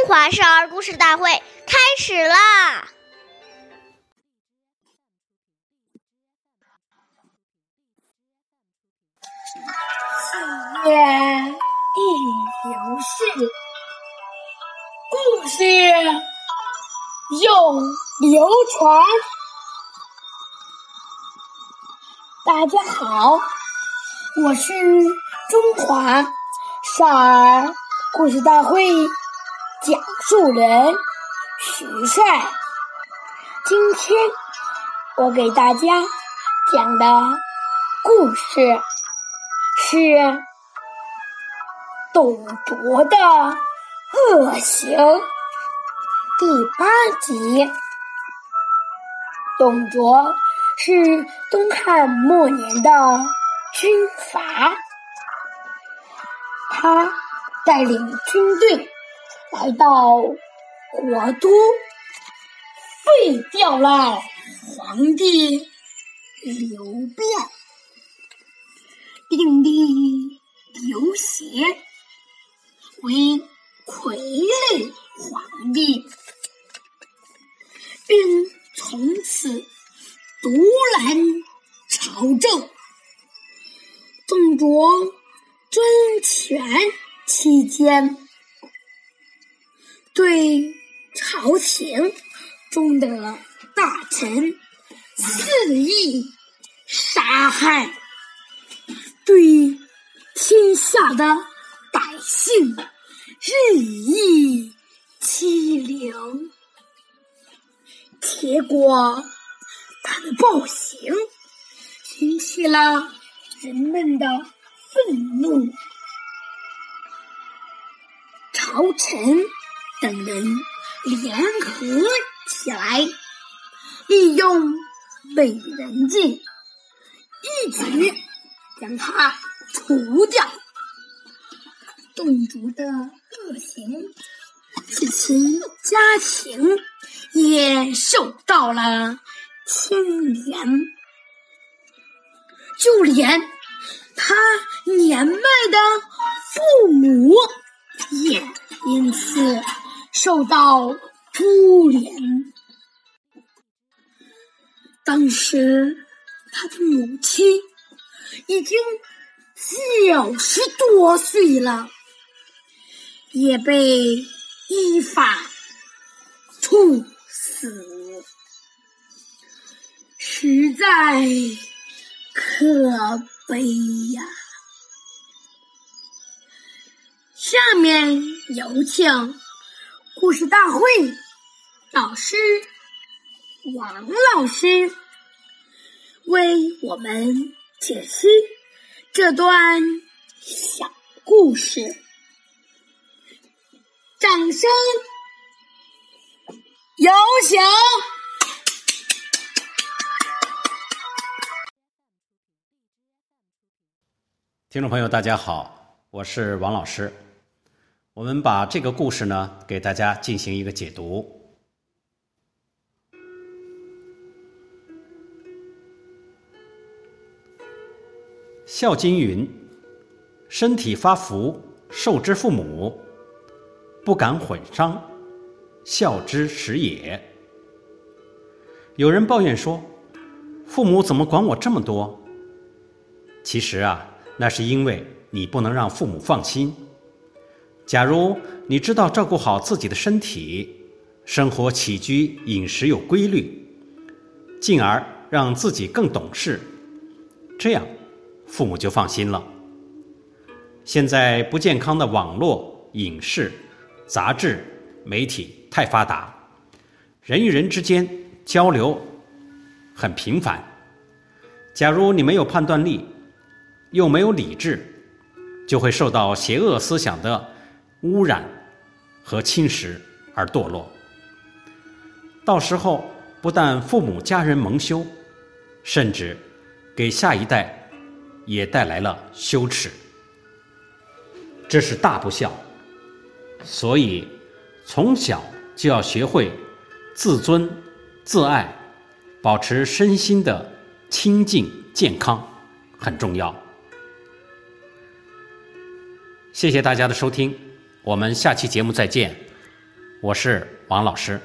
中华少儿故事大会开始啦！岁月易流逝，故事永流传。大家好，我是中华少儿故事大会讲述人徐帅。今天我给大家讲的故事是董卓的恶行第八集。董卓。是东汉末年的军阀，他带领军队来到国都，废掉了皇帝刘辩，并立刘协为傀儡皇帝，并从此。独揽朝政，董卓专权期间，对朝廷中的大臣肆意杀害，对天下的百姓任意欺凌，结果。他的暴行引起了人们的愤怒，朝臣等人联合起来，利用美人计，一举将他除掉。董卓的恶行，使其家庭也受到了。牵连，就连他年迈的父母也因此受到株连。当时他的母亲已经九十多岁了，也被依法处死。实在可悲呀！下面有请故事大会导师王老师为我们解析这段小故事，掌声有请。听众朋友，大家好，我是王老师。我们把这个故事呢，给大家进行一个解读。《孝经》云：“身体发福，受之父母，不敢毁伤，孝之始也。”有人抱怨说：“父母怎么管我这么多？”其实啊。那是因为你不能让父母放心。假如你知道照顾好自己的身体，生活起居饮食有规律，进而让自己更懂事，这样父母就放心了。现在不健康的网络、影视、杂志、媒体太发达，人与人之间交流很频繁。假如你没有判断力，又没有理智，就会受到邪恶思想的污染和侵蚀而堕落。到时候不但父母家人蒙羞，甚至给下一代也带来了羞耻，这是大不孝。所以从小就要学会自尊、自爱，保持身心的清净健康，很重要。谢谢大家的收听，我们下期节目再见。我是王老师。